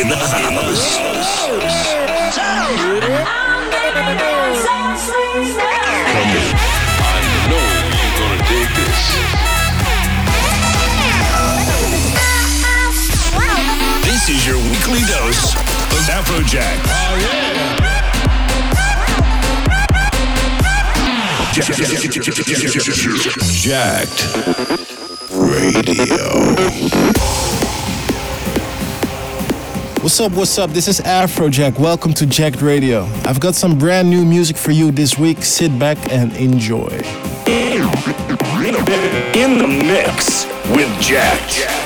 in the this. This is your weekly dose of Afrojack. Oh yeah. Jacked Radio. What's up, what's up? This is Afrojack. Welcome to Jacked Radio. I've got some brand new music for you this week. Sit back and enjoy. In the mix with Jack.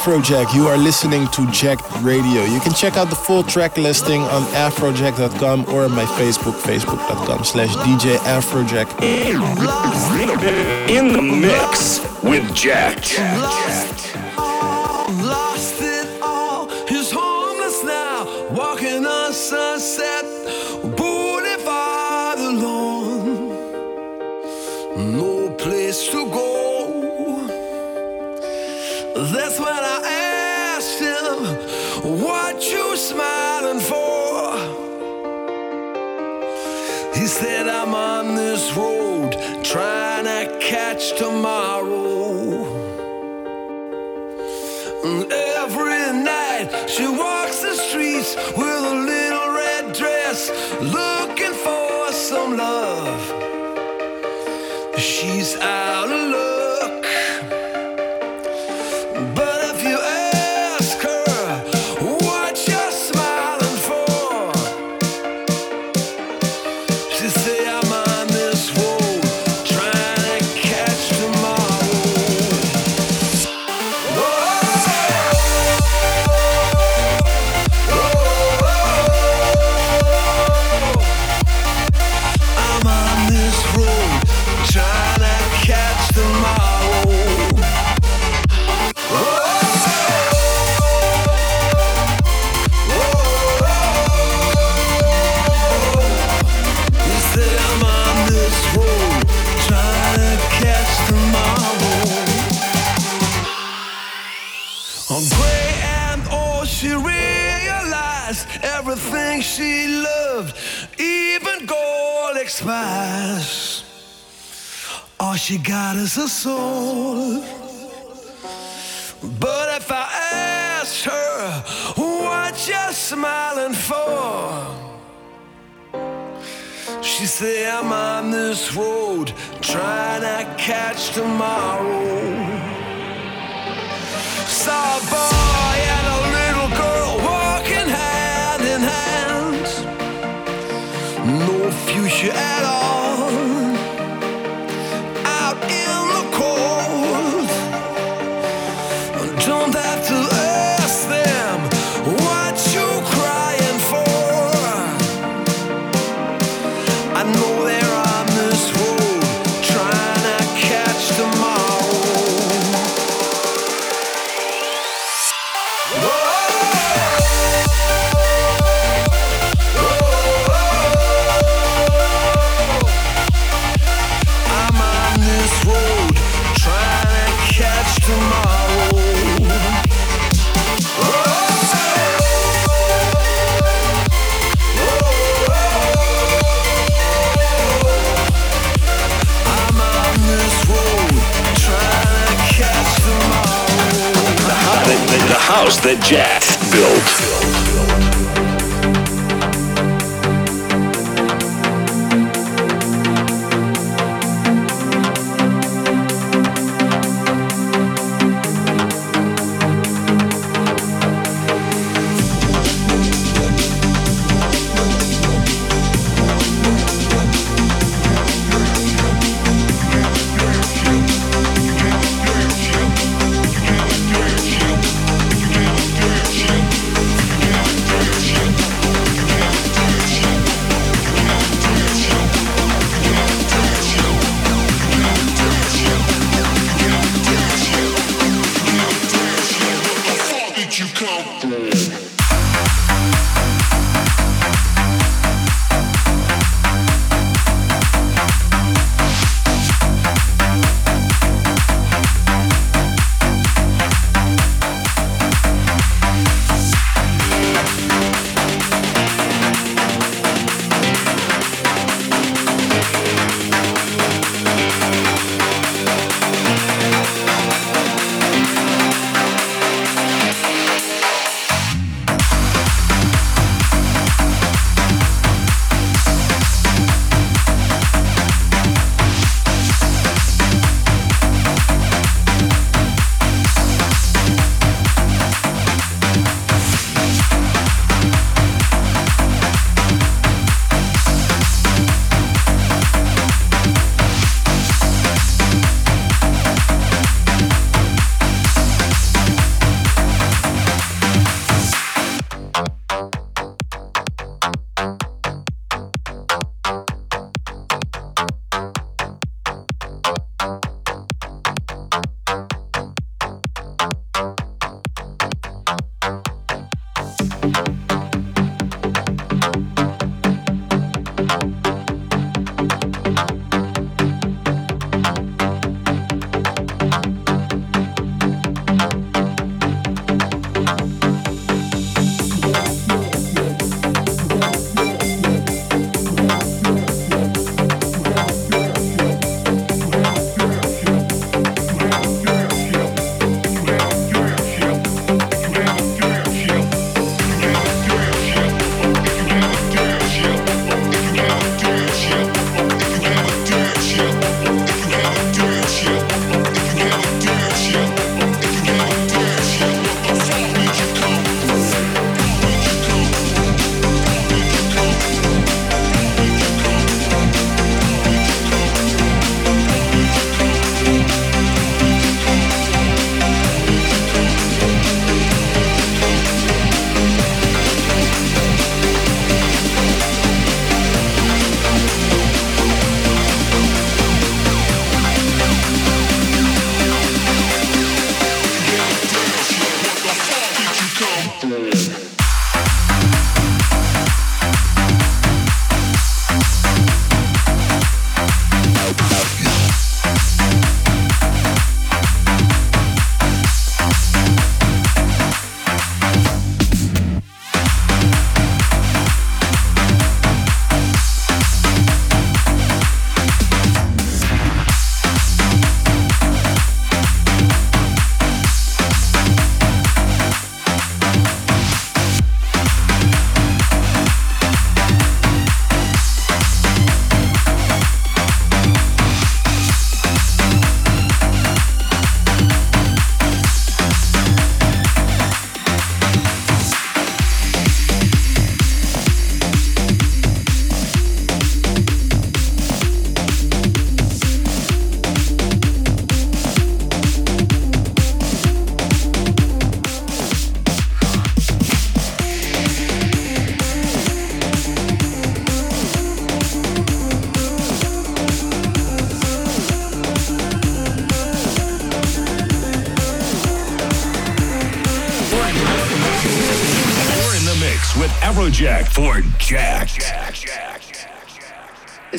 Afrojack. You are listening to Jacked Radio. You can check out the full track listing on afrojack.com or my Facebook, facebook.com slash DJ Afrojack. In the mix with Jack. Lost every night she walks the streets with a little red dress, looking for some love. She's out of luck. She got is a soul. But if I asked her what you're smiling for, she say I'm on this road trying to catch tomorrow. Saw a boy and a little girl walking hand in hand. No future at all.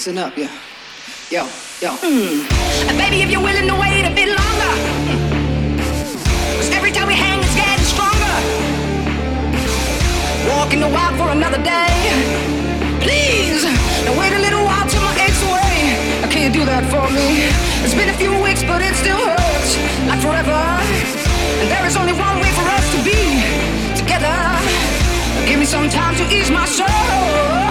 Listen up, yeah. Yo, yo. Mm. And baby, if you're willing to wait a bit longer, cause every time we hang, it's getting stronger. Walking the wild for another day. Please, now wait a little while till my aches away. Can you do that for me? It's been a few weeks, but it still hurts like forever. And there is only one way for us to be together. Give me some time to ease my soul.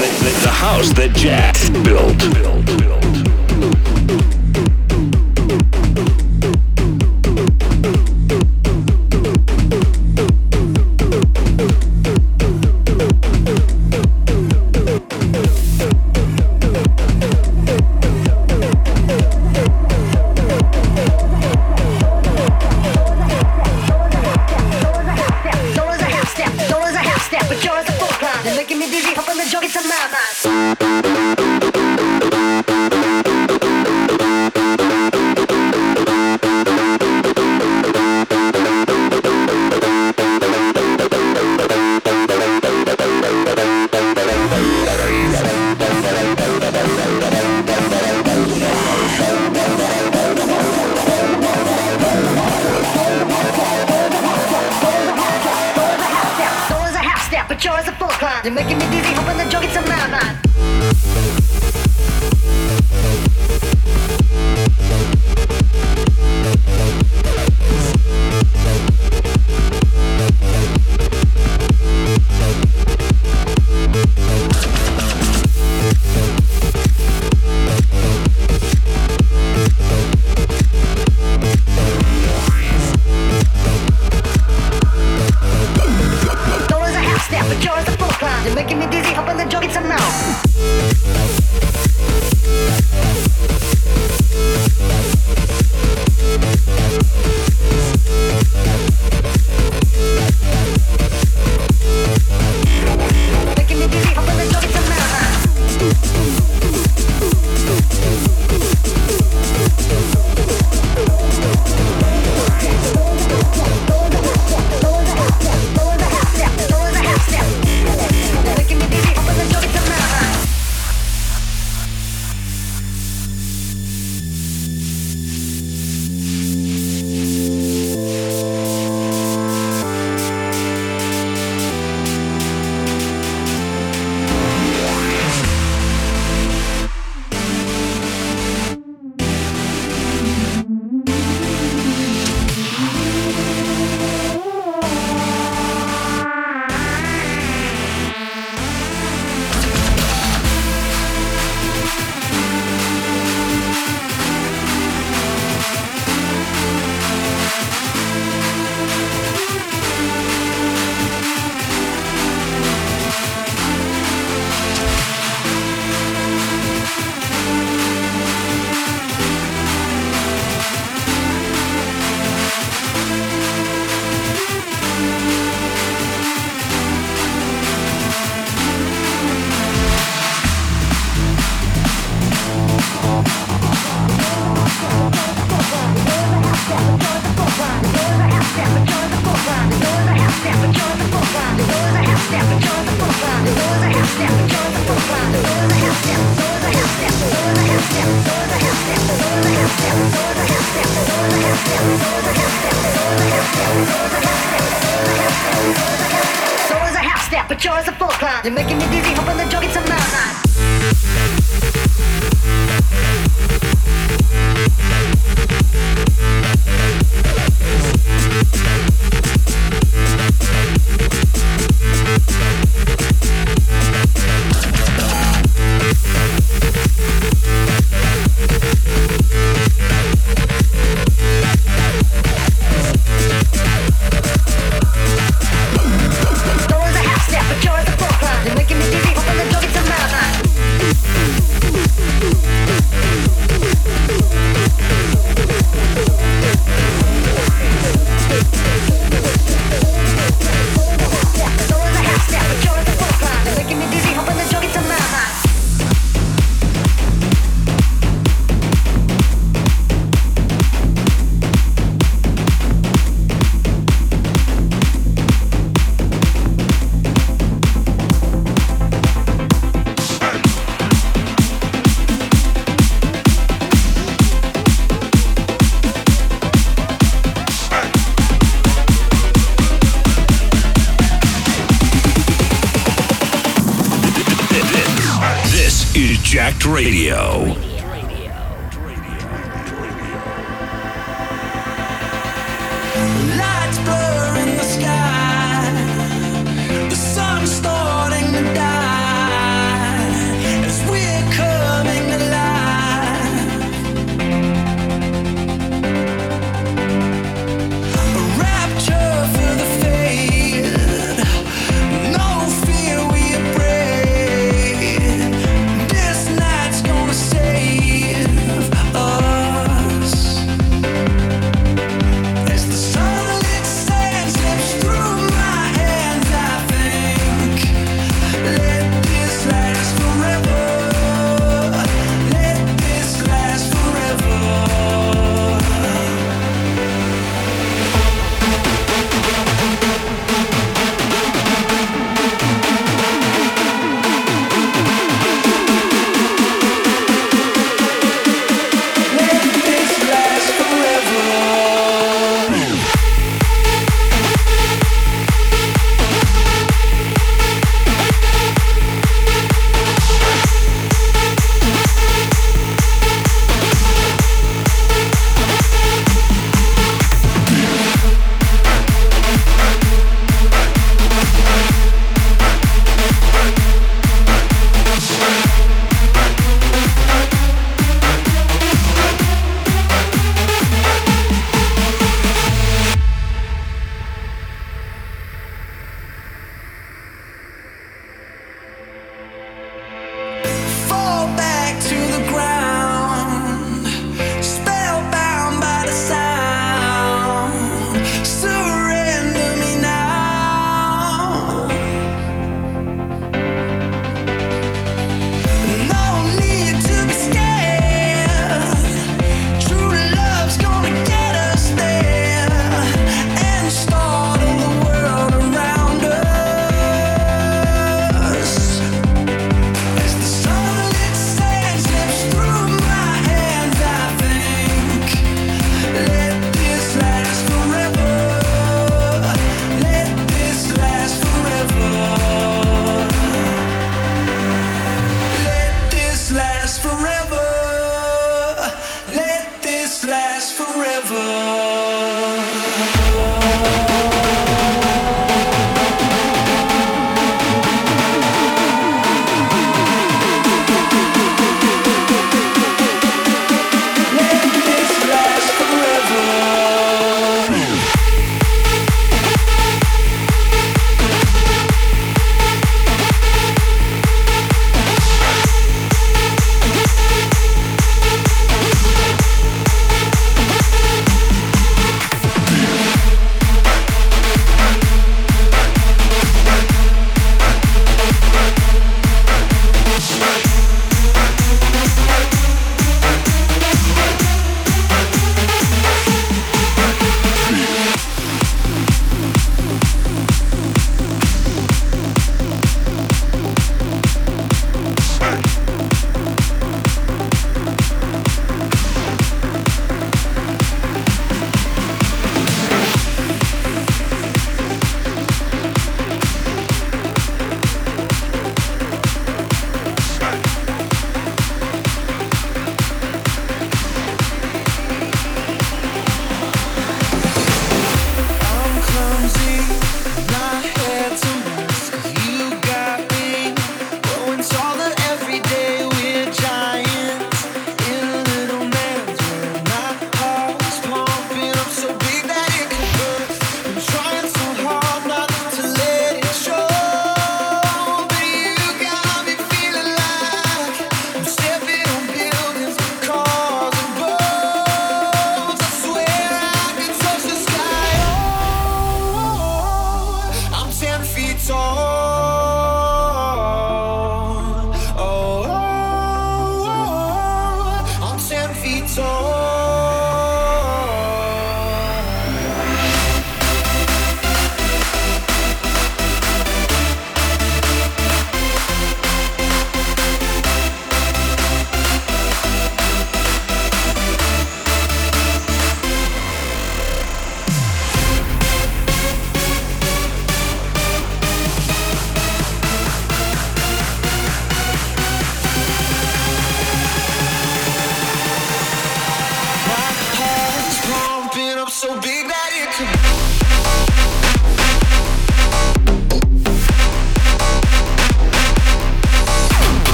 On the house that Jack built. hoping the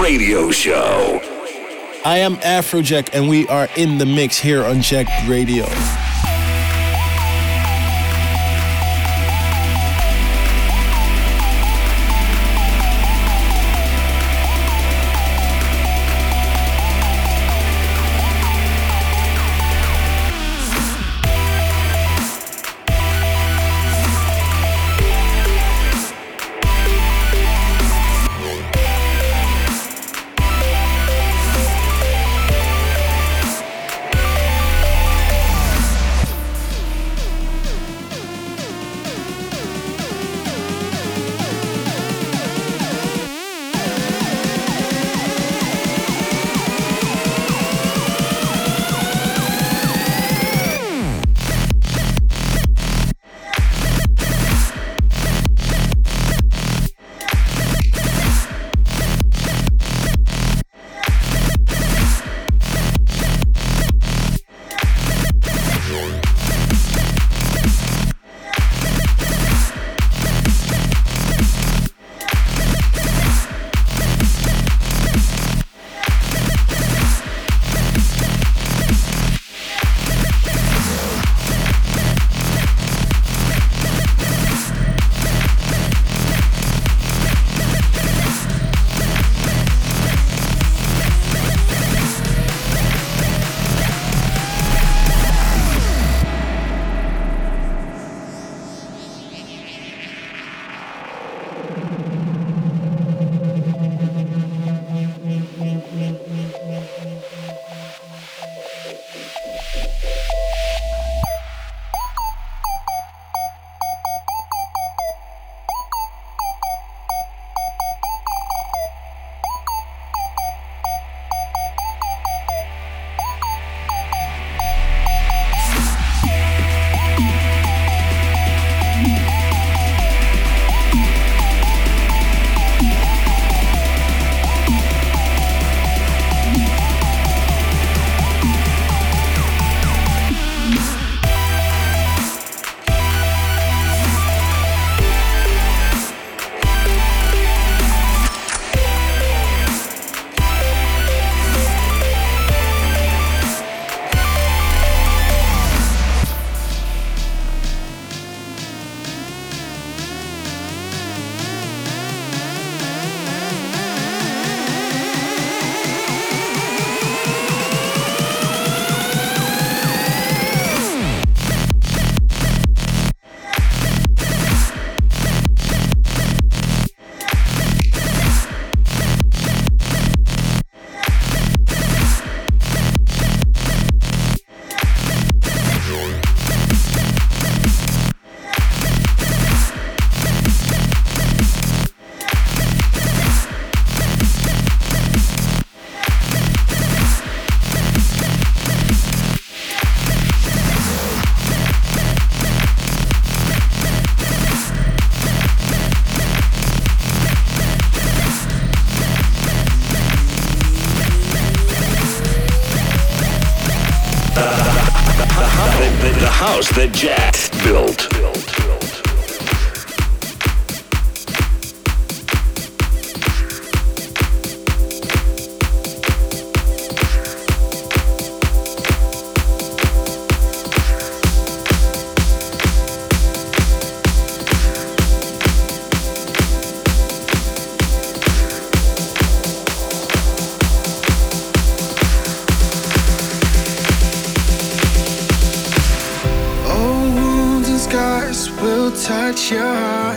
Radio Show. I am Afrojack, and we are in the mix here on Jacked Radio. touch your heart.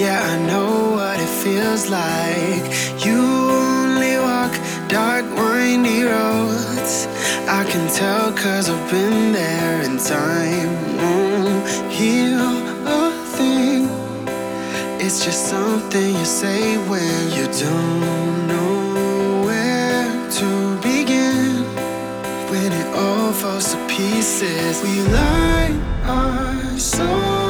Yeah, I know what it feels like. You only walk dark, windy roads. I can tell cause I've been there and time won't heal a thing. It's just something you say when you don't know where to begin. When it all falls to pieces, we lie our souls.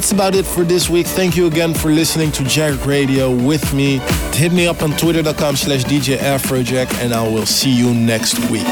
That's about it for this week. Thank you again for listening to Jacked Radio with me. Hit me up on twitter.com slash DJ Afrojack and I will see you next week.